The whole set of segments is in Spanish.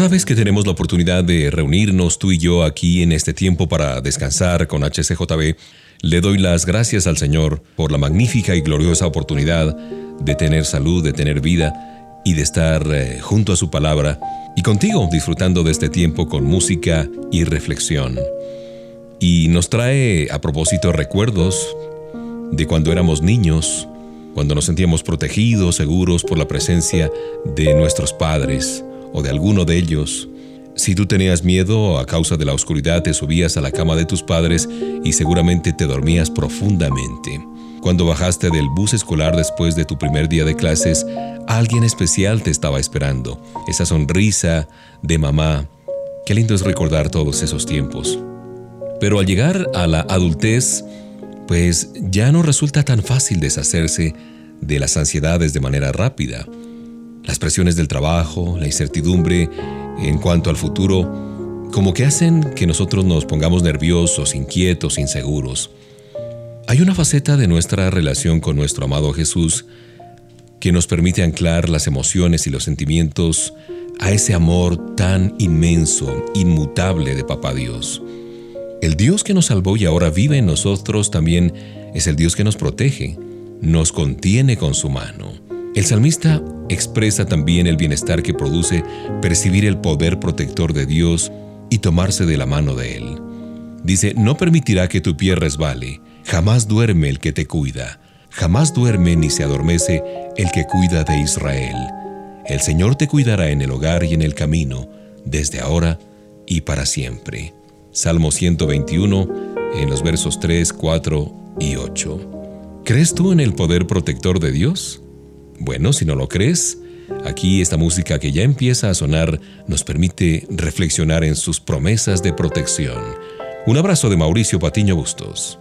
Cada vez que tenemos la oportunidad de reunirnos tú y yo aquí en este tiempo para descansar con HCJB, le doy las gracias al Señor por la magnífica y gloriosa oportunidad de tener salud, de tener vida y de estar eh, junto a su palabra y contigo disfrutando de este tiempo con música y reflexión. Y nos trae a propósito recuerdos de cuando éramos niños, cuando nos sentíamos protegidos, seguros por la presencia de nuestros padres o de alguno de ellos. Si tú tenías miedo a causa de la oscuridad, te subías a la cama de tus padres y seguramente te dormías profundamente. Cuando bajaste del bus escolar después de tu primer día de clases, alguien especial te estaba esperando. Esa sonrisa de mamá. Qué lindo es recordar todos esos tiempos. Pero al llegar a la adultez, pues ya no resulta tan fácil deshacerse de las ansiedades de manera rápida. Las presiones del trabajo, la incertidumbre en cuanto al futuro, como que hacen que nosotros nos pongamos nerviosos, inquietos, inseguros. Hay una faceta de nuestra relación con nuestro amado Jesús que nos permite anclar las emociones y los sentimientos a ese amor tan inmenso, inmutable de Papá Dios. El Dios que nos salvó y ahora vive en nosotros también es el Dios que nos protege, nos contiene con su mano. El salmista expresa también el bienestar que produce percibir el poder protector de Dios y tomarse de la mano de Él. Dice, no permitirá que tu pie resbale, jamás duerme el que te cuida, jamás duerme ni se adormece el que cuida de Israel. El Señor te cuidará en el hogar y en el camino, desde ahora y para siempre. Salmo 121, en los versos 3, 4 y 8. ¿Crees tú en el poder protector de Dios? Bueno, si no lo crees, aquí esta música que ya empieza a sonar nos permite reflexionar en sus promesas de protección. Un abrazo de Mauricio Patiño Bustos.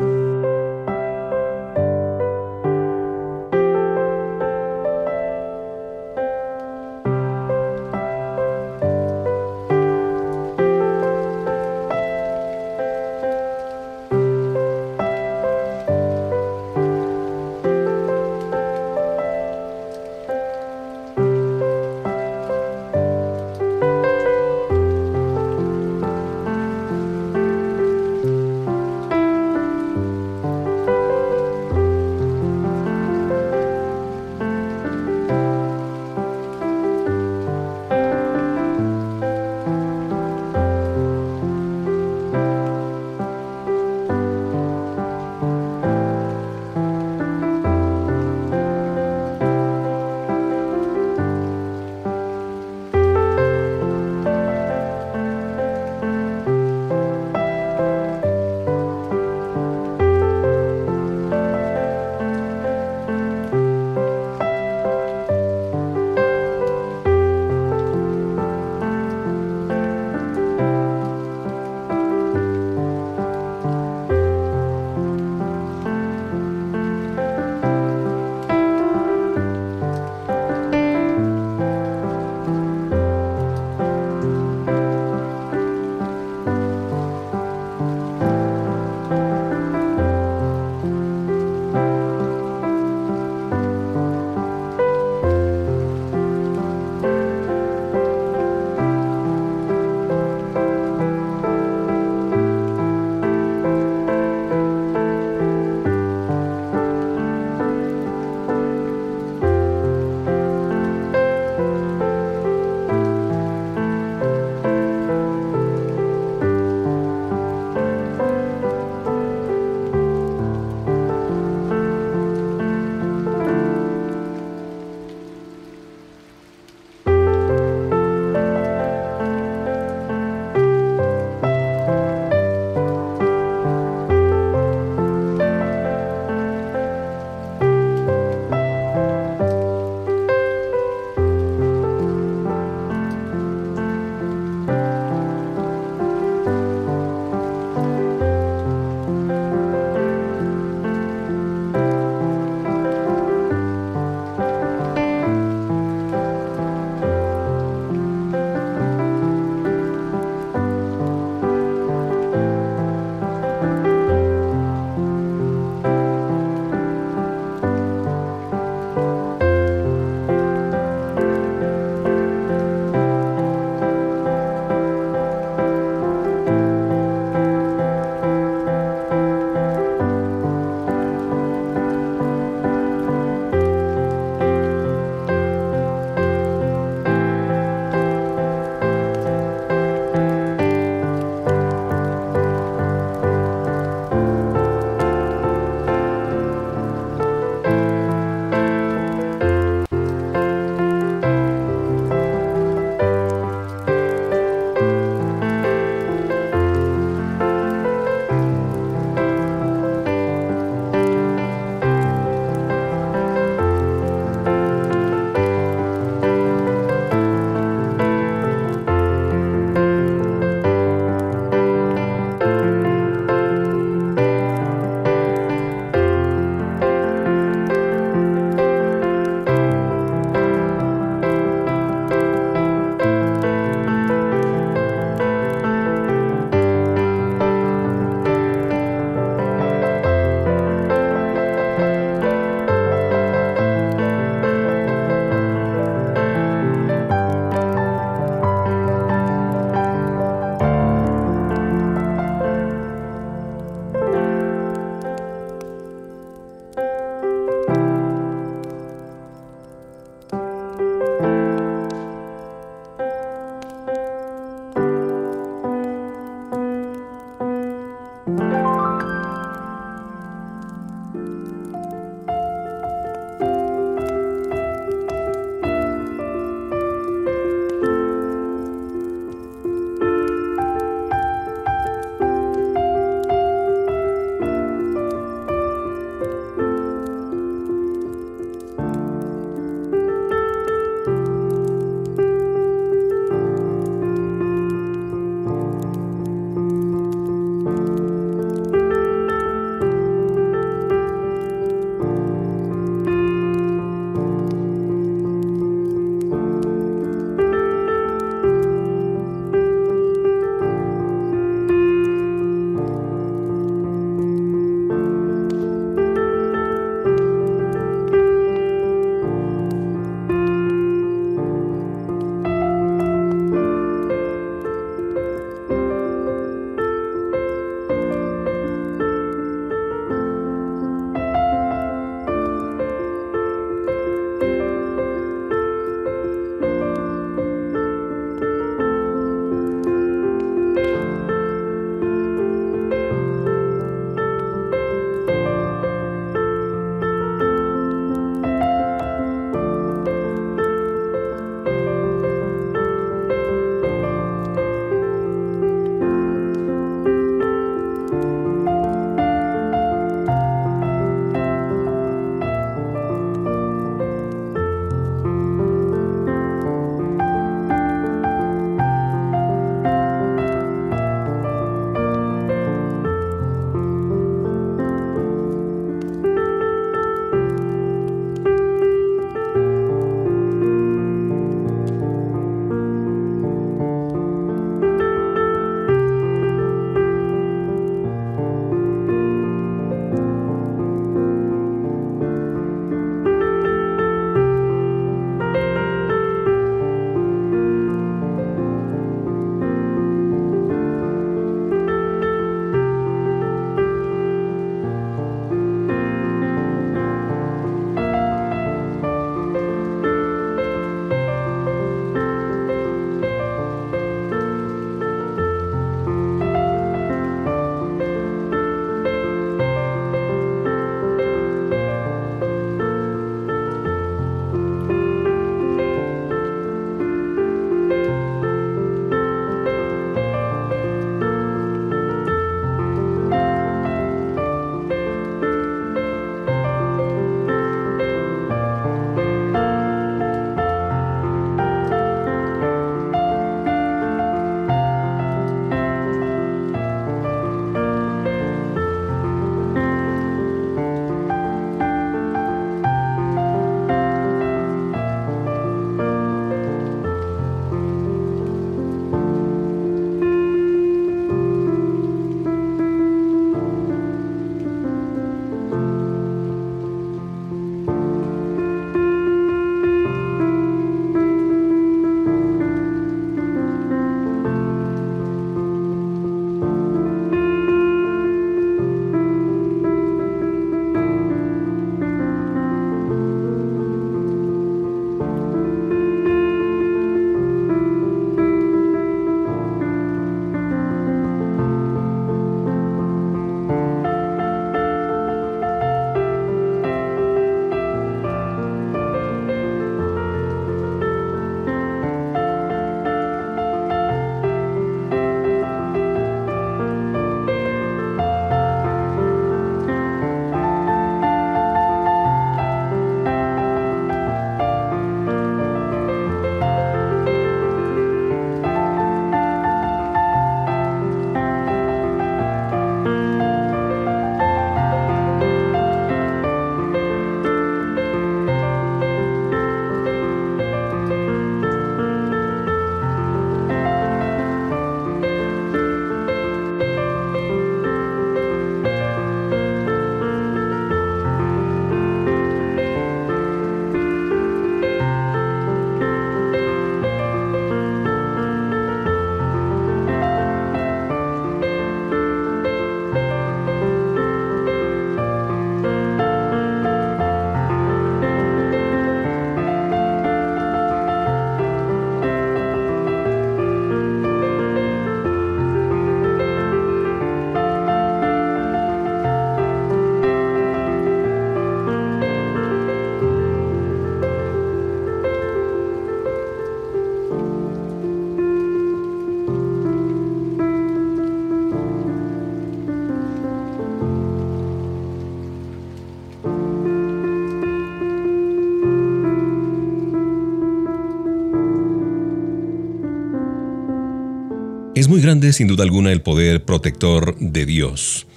Muy grande sin duda alguna el poder protector de Dios.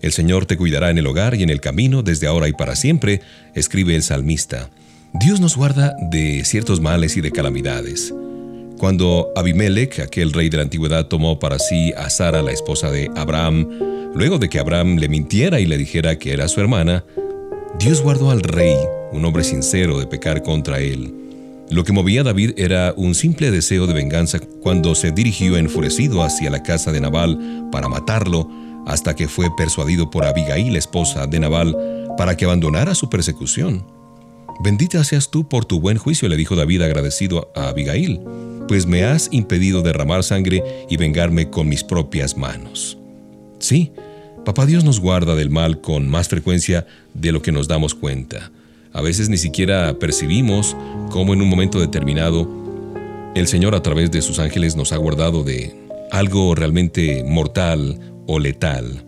El Señor te cuidará en el hogar y en el camino desde ahora y para siempre, escribe el salmista. Dios nos guarda de ciertos males y de calamidades. Cuando Abimelech, aquel rey de la antigüedad, tomó para sí a Sara, la esposa de Abraham, luego de que Abraham le mintiera y le dijera que era su hermana, Dios guardó al rey, un hombre sincero, de pecar contra él. Lo que movía a David era un simple deseo de venganza cuando se dirigió enfurecido hacia la casa de Nabal para matarlo, hasta que fue persuadido por Abigail, esposa de Nabal, para que abandonara su persecución. Bendita seas tú por tu buen juicio, le dijo David agradecido a Abigail, pues me has impedido derramar sangre y vengarme con mis propias manos. Sí, Papá Dios nos guarda del mal con más frecuencia de lo que nos damos cuenta. A veces ni siquiera percibimos cómo en un momento determinado el Señor a través de sus ángeles nos ha guardado de algo realmente mortal o letal.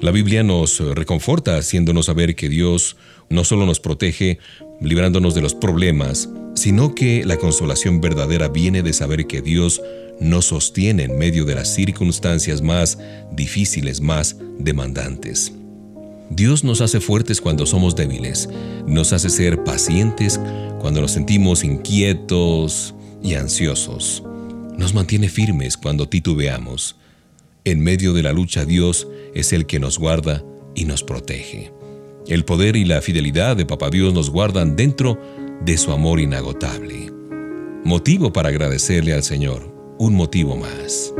La Biblia nos reconforta haciéndonos saber que Dios no solo nos protege librándonos de los problemas, sino que la consolación verdadera viene de saber que Dios nos sostiene en medio de las circunstancias más difíciles, más demandantes. Dios nos hace fuertes cuando somos débiles, nos hace ser pacientes cuando nos sentimos inquietos y ansiosos, nos mantiene firmes cuando titubeamos. En medio de la lucha Dios es el que nos guarda y nos protege. El poder y la fidelidad de Papá Dios nos guardan dentro de su amor inagotable. Motivo para agradecerle al Señor, un motivo más.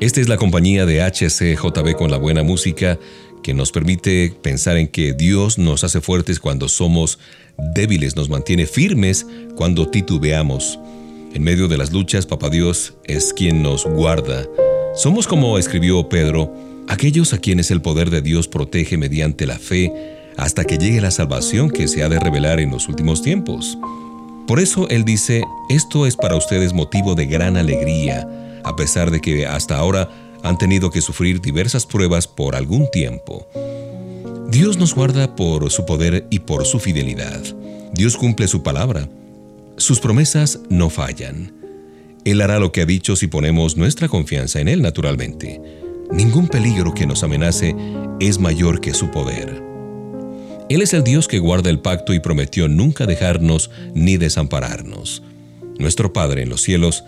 Esta es la compañía de HCJB con la buena música que nos permite pensar en que Dios nos hace fuertes cuando somos débiles, nos mantiene firmes cuando titubeamos. En medio de las luchas, Papá Dios es quien nos guarda. Somos como escribió Pedro, aquellos a quienes el poder de Dios protege mediante la fe hasta que llegue la salvación que se ha de revelar en los últimos tiempos. Por eso Él dice, esto es para ustedes motivo de gran alegría a pesar de que hasta ahora han tenido que sufrir diversas pruebas por algún tiempo. Dios nos guarda por su poder y por su fidelidad. Dios cumple su palabra. Sus promesas no fallan. Él hará lo que ha dicho si ponemos nuestra confianza en Él naturalmente. Ningún peligro que nos amenace es mayor que su poder. Él es el Dios que guarda el pacto y prometió nunca dejarnos ni desampararnos. Nuestro Padre en los cielos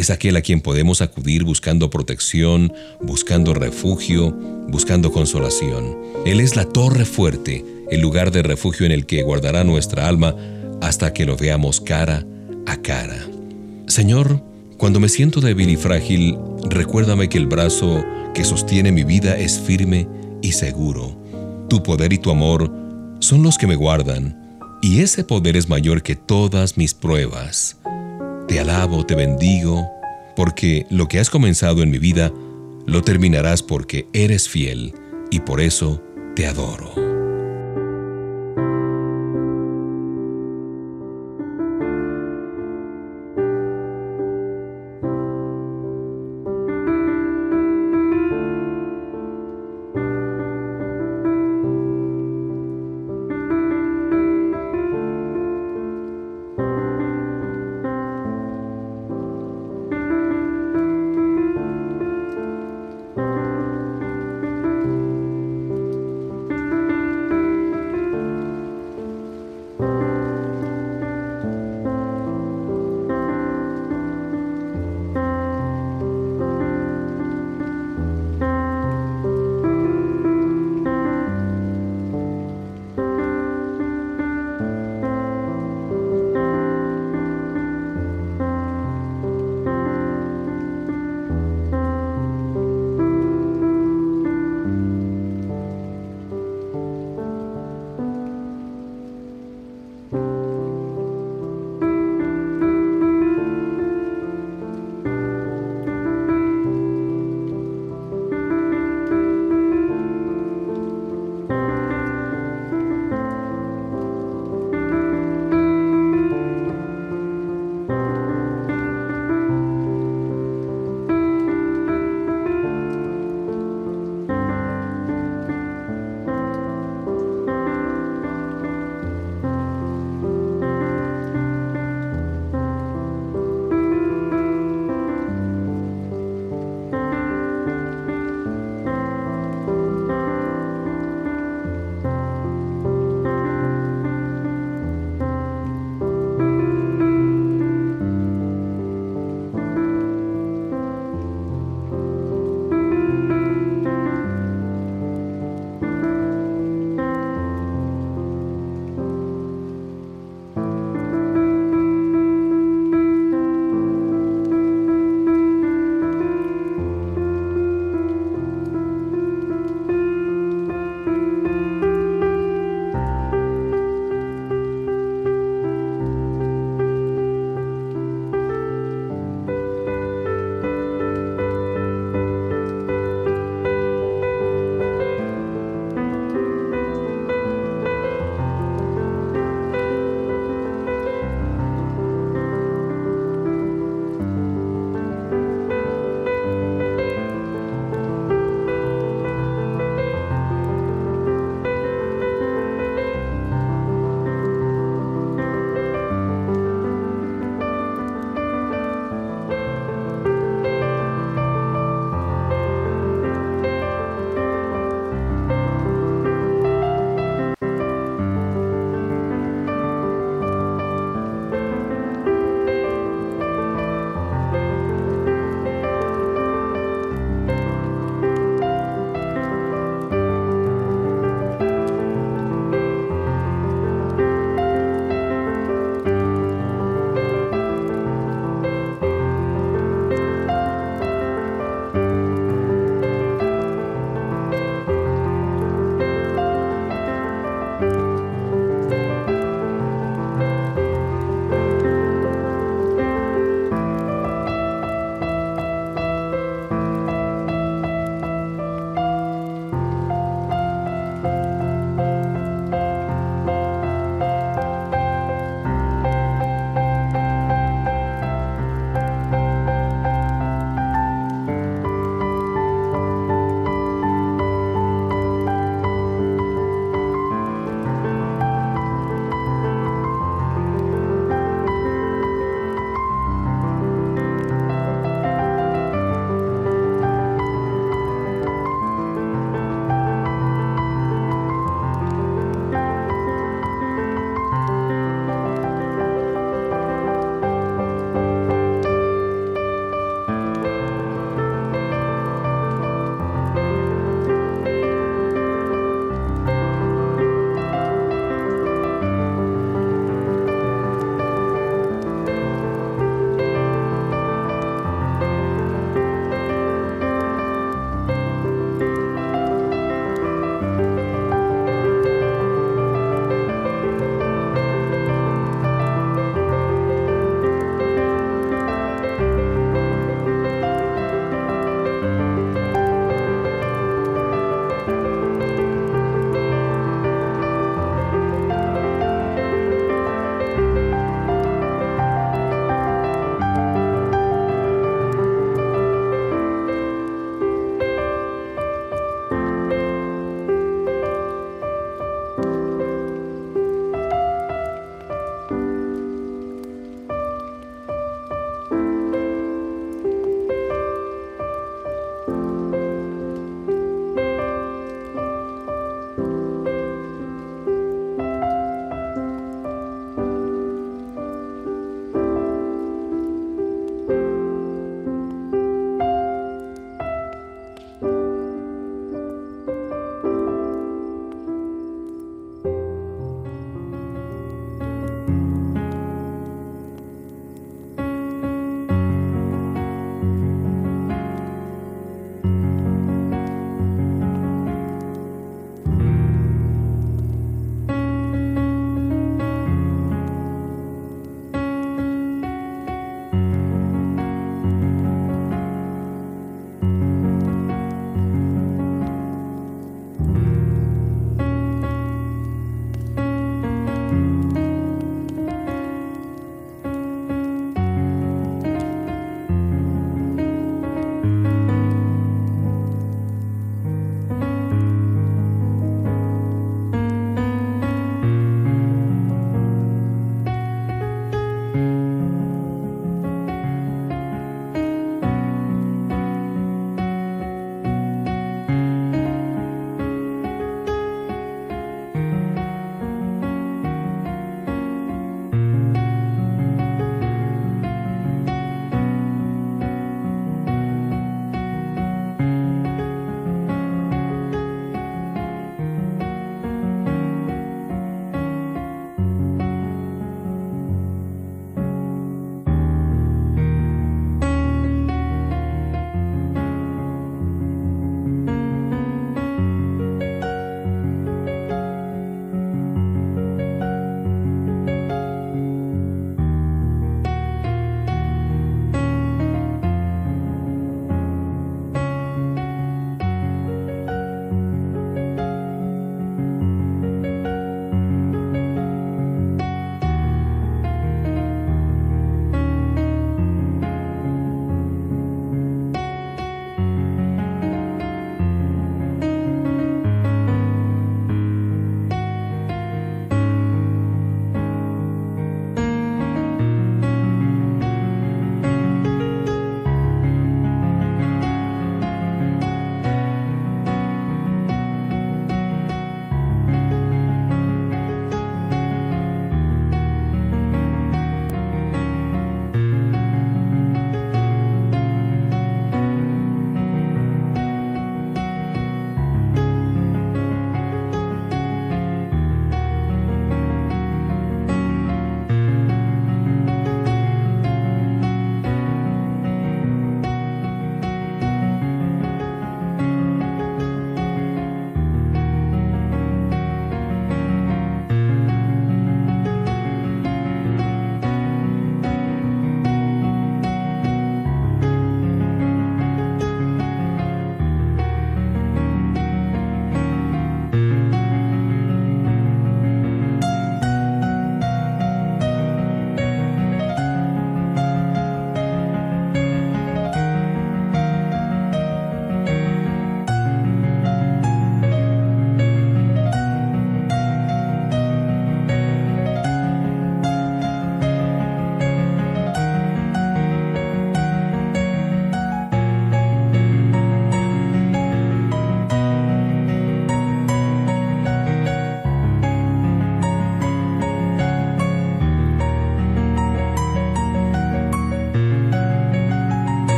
es aquel a quien podemos acudir buscando protección, buscando refugio, buscando consolación. Él es la torre fuerte, el lugar de refugio en el que guardará nuestra alma hasta que lo veamos cara a cara. Señor, cuando me siento débil y frágil, recuérdame que el brazo que sostiene mi vida es firme y seguro. Tu poder y tu amor son los que me guardan, y ese poder es mayor que todas mis pruebas. Te alabo, te bendigo, porque lo que has comenzado en mi vida, lo terminarás porque eres fiel, y por eso te adoro.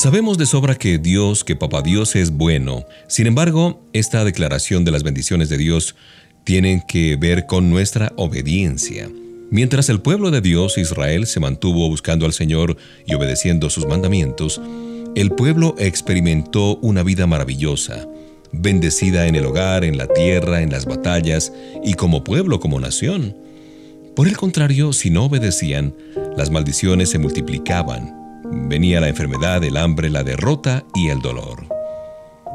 Sabemos de sobra que Dios, que Papá Dios es bueno. Sin embargo, esta declaración de las bendiciones de Dios tiene que ver con nuestra obediencia. Mientras el pueblo de Dios, Israel, se mantuvo buscando al Señor y obedeciendo sus mandamientos, el pueblo experimentó una vida maravillosa, bendecida en el hogar, en la tierra, en las batallas y como pueblo, como nación. Por el contrario, si no obedecían, las maldiciones se multiplicaban. Venía la enfermedad, el hambre, la derrota y el dolor.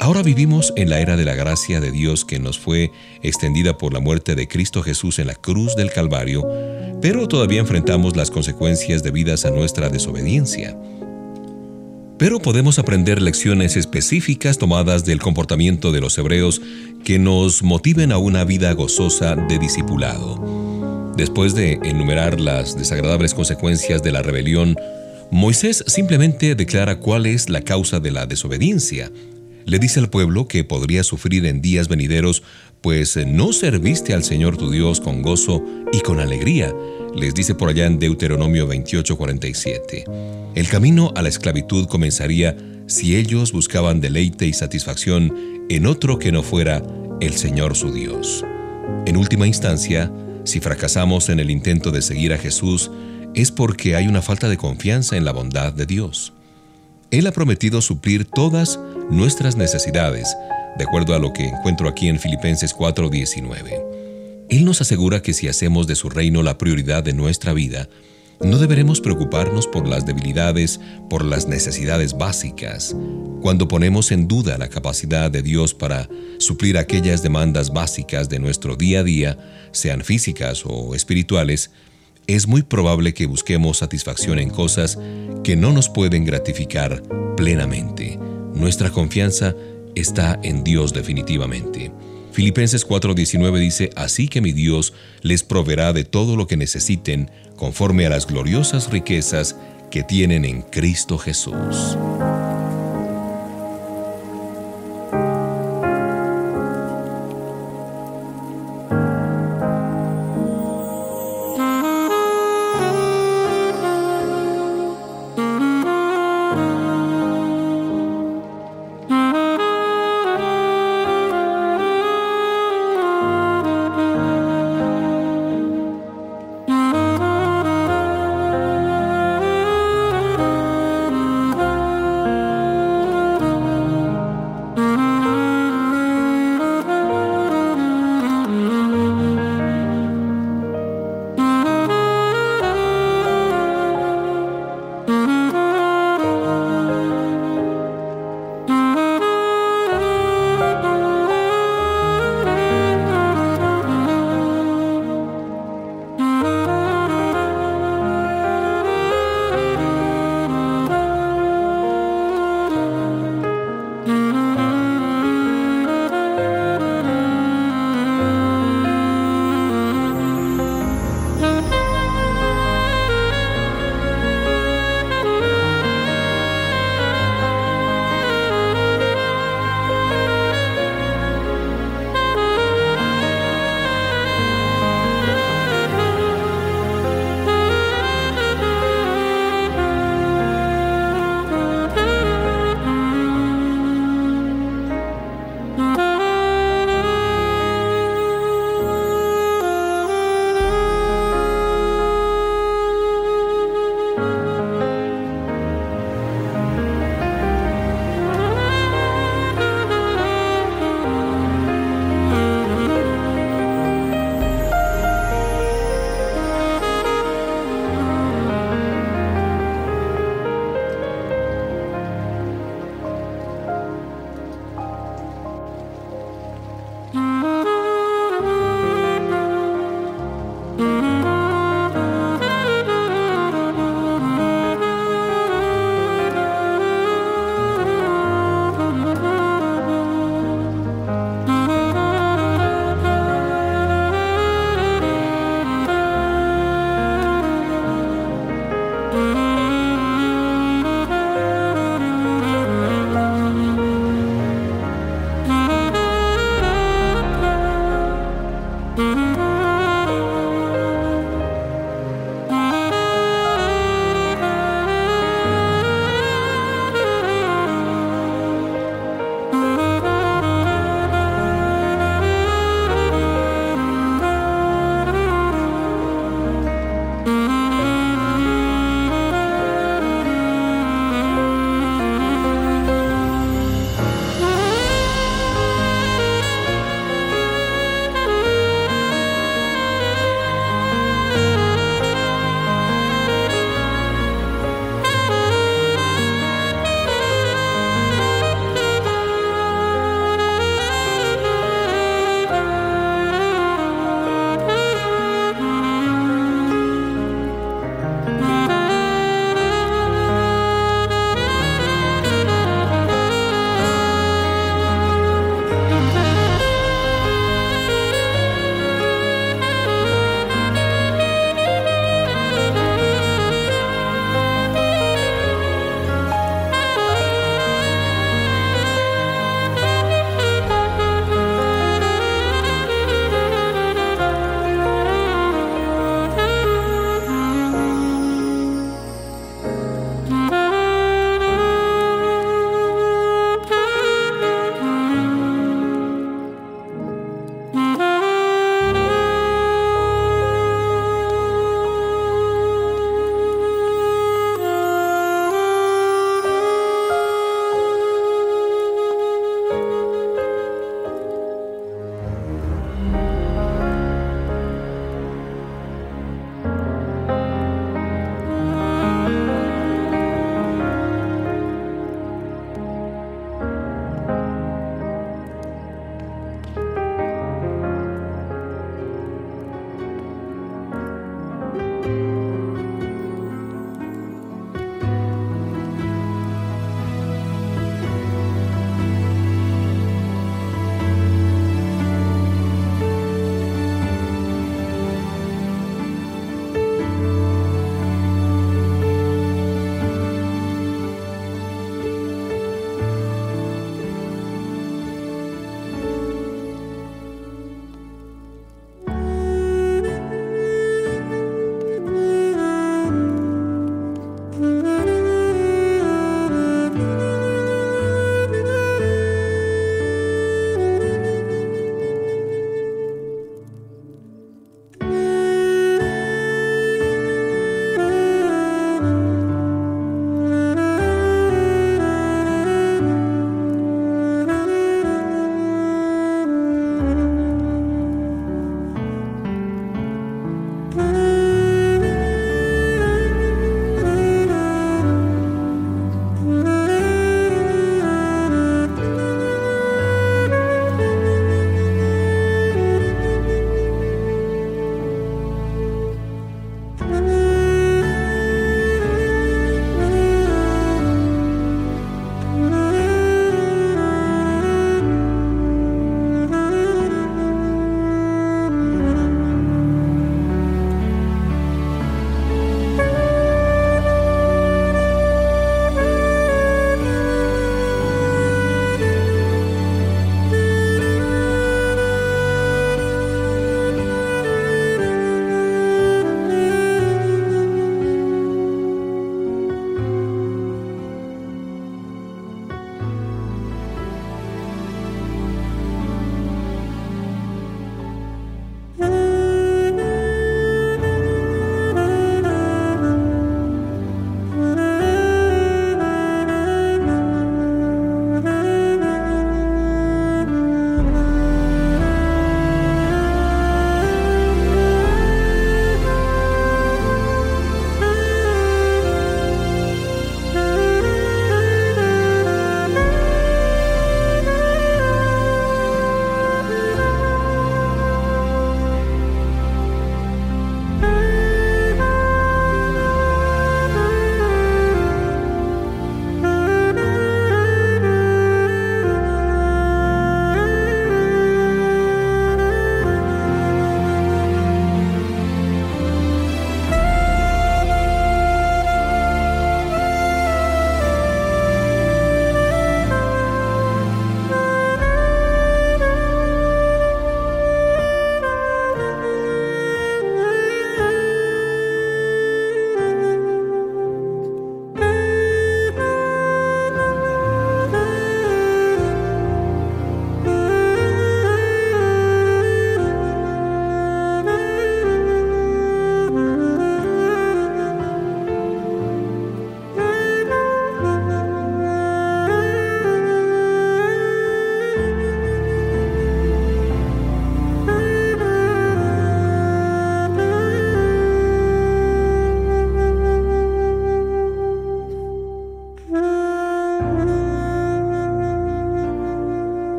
Ahora vivimos en la era de la gracia de Dios que nos fue extendida por la muerte de Cristo Jesús en la cruz del Calvario, pero todavía enfrentamos las consecuencias debidas a nuestra desobediencia. Pero podemos aprender lecciones específicas tomadas del comportamiento de los hebreos que nos motiven a una vida gozosa de discipulado. Después de enumerar las desagradables consecuencias de la rebelión, Moisés simplemente declara cuál es la causa de la desobediencia. Le dice al pueblo que podría sufrir en días venideros, pues no serviste al Señor tu Dios con gozo y con alegría, les dice por allá en Deuteronomio 28:47. El camino a la esclavitud comenzaría si ellos buscaban deleite y satisfacción en otro que no fuera el Señor su Dios. En última instancia, si fracasamos en el intento de seguir a Jesús, es porque hay una falta de confianza en la bondad de Dios. Él ha prometido suplir todas nuestras necesidades, de acuerdo a lo que encuentro aquí en Filipenses 4:19. Él nos asegura que si hacemos de su reino la prioridad de nuestra vida, no deberemos preocuparnos por las debilidades, por las necesidades básicas. Cuando ponemos en duda la capacidad de Dios para suplir aquellas demandas básicas de nuestro día a día, sean físicas o espirituales, es muy probable que busquemos satisfacción en cosas que no nos pueden gratificar plenamente. Nuestra confianza está en Dios definitivamente. Filipenses 4:19 dice, Así que mi Dios les proveerá de todo lo que necesiten conforme a las gloriosas riquezas que tienen en Cristo Jesús.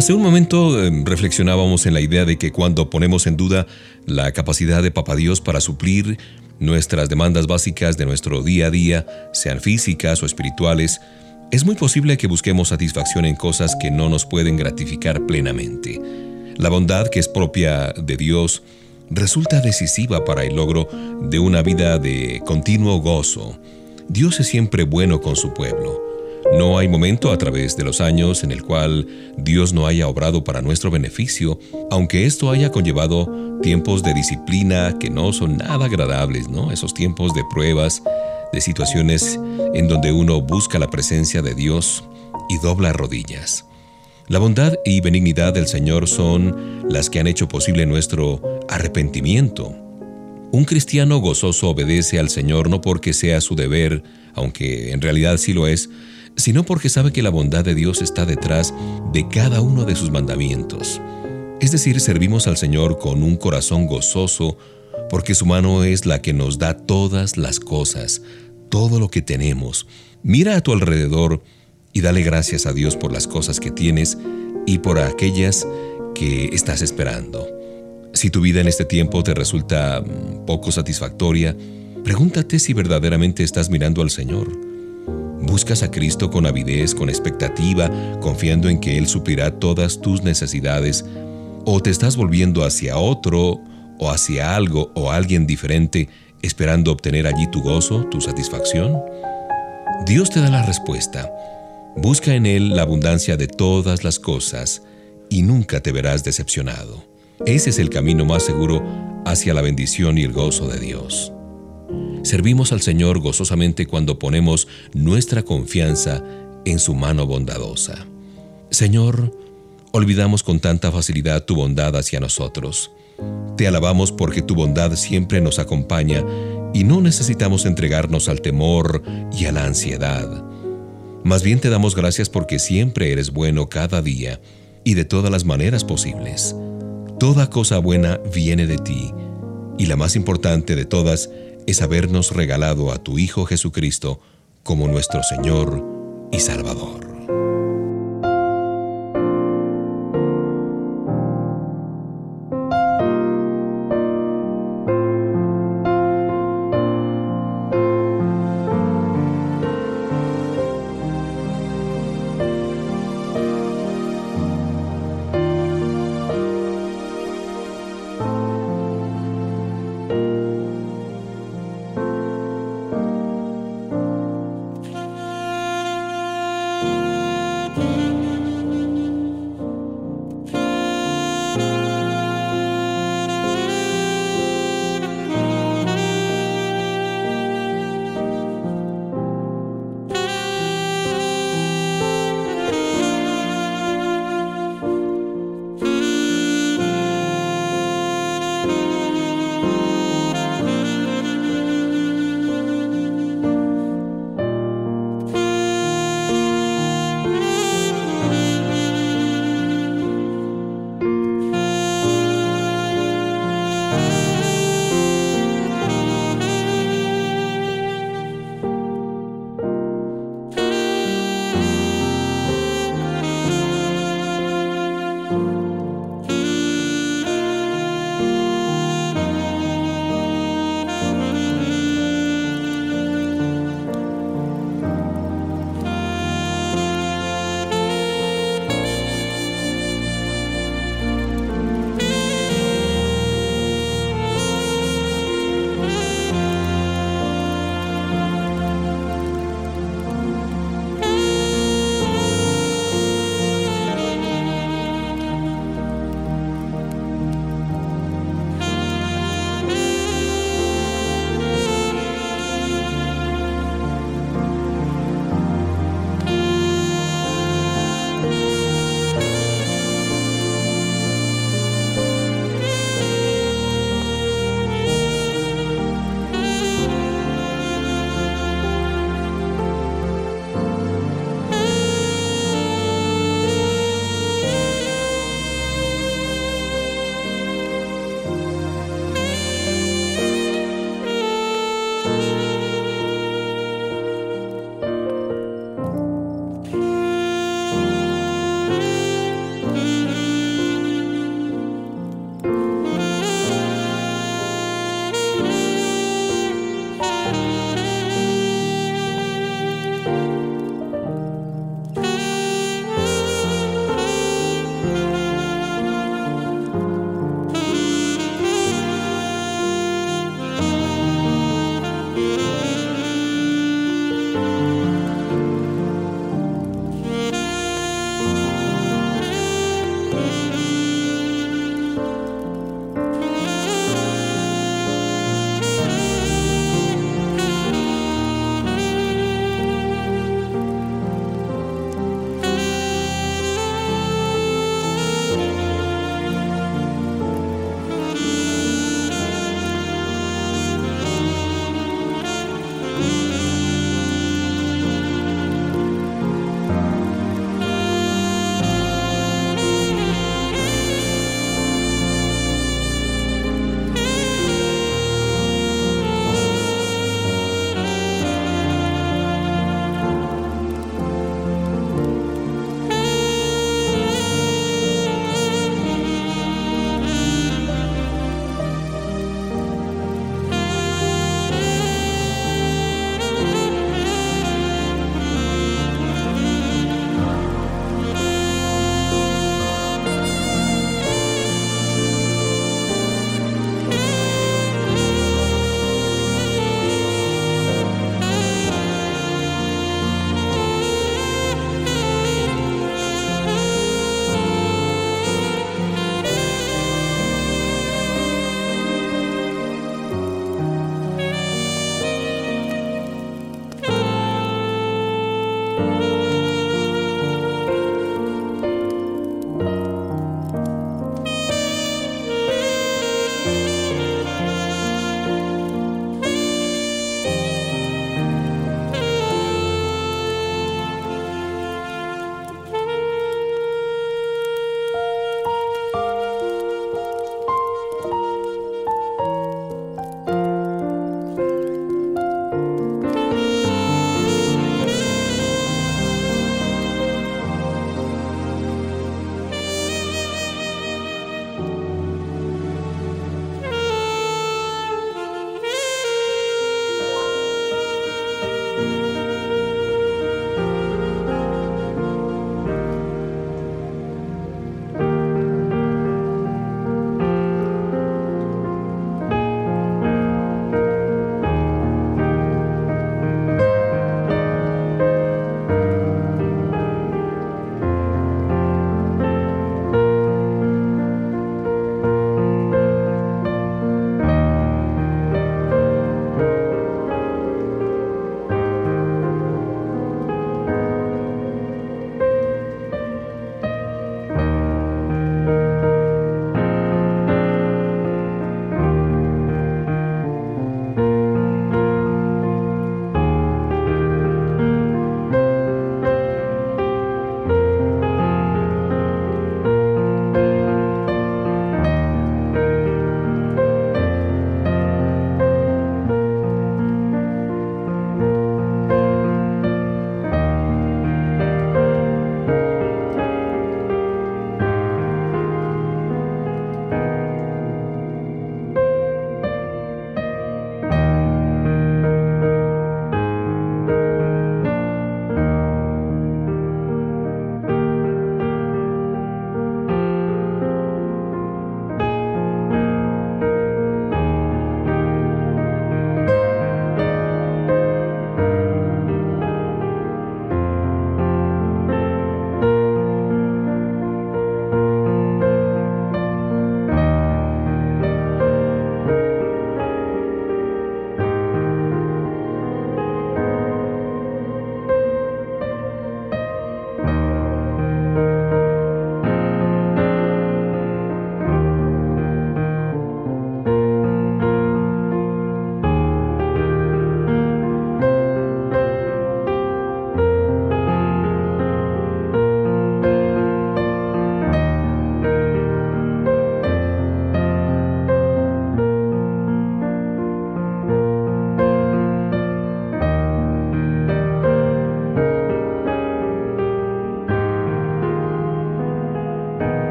Hace un momento eh, reflexionábamos en la idea de que cuando ponemos en duda la capacidad de Papá Dios para suplir nuestras demandas básicas de nuestro día a día, sean físicas o espirituales, es muy posible que busquemos satisfacción en cosas que no nos pueden gratificar plenamente. La bondad que es propia de Dios resulta decisiva para el logro de una vida de continuo gozo. Dios es siempre bueno con su pueblo. No hay momento a través de los años en el cual Dios no haya obrado para nuestro beneficio, aunque esto haya conllevado tiempos de disciplina que no son nada agradables, ¿no? Esos tiempos de pruebas, de situaciones en donde uno busca la presencia de Dios y dobla rodillas. La bondad y benignidad del Señor son las que han hecho posible nuestro arrepentimiento. Un cristiano gozoso obedece al Señor no porque sea su deber, aunque en realidad sí lo es, sino porque sabe que la bondad de Dios está detrás de cada uno de sus mandamientos. Es decir, servimos al Señor con un corazón gozoso, porque su mano es la que nos da todas las cosas, todo lo que tenemos. Mira a tu alrededor y dale gracias a Dios por las cosas que tienes y por aquellas que estás esperando. Si tu vida en este tiempo te resulta mm, poco satisfactoria, pregúntate si verdaderamente estás mirando al Señor. ¿Buscas a Cristo con avidez, con expectativa, confiando en que Él suplirá todas tus necesidades ¿O te estás volviendo hacia otro o hacia algo o alguien diferente esperando obtener allí tu gozo, tu satisfacción? Dios te da la respuesta. Busca en Él la abundancia de todas las cosas y nunca te verás decepcionado. Ese es el camino más seguro hacia la bendición y el gozo de Dios. Servimos al Señor gozosamente cuando ponemos nuestra confianza en su mano bondadosa. Señor, Olvidamos con tanta facilidad tu bondad hacia nosotros. Te alabamos porque tu bondad siempre nos acompaña y no necesitamos entregarnos al temor y a la ansiedad. Más bien te damos gracias porque siempre eres bueno cada día y de todas las maneras posibles. Toda cosa buena viene de ti y la más importante de todas es habernos regalado a tu Hijo Jesucristo como nuestro Señor y Salvador.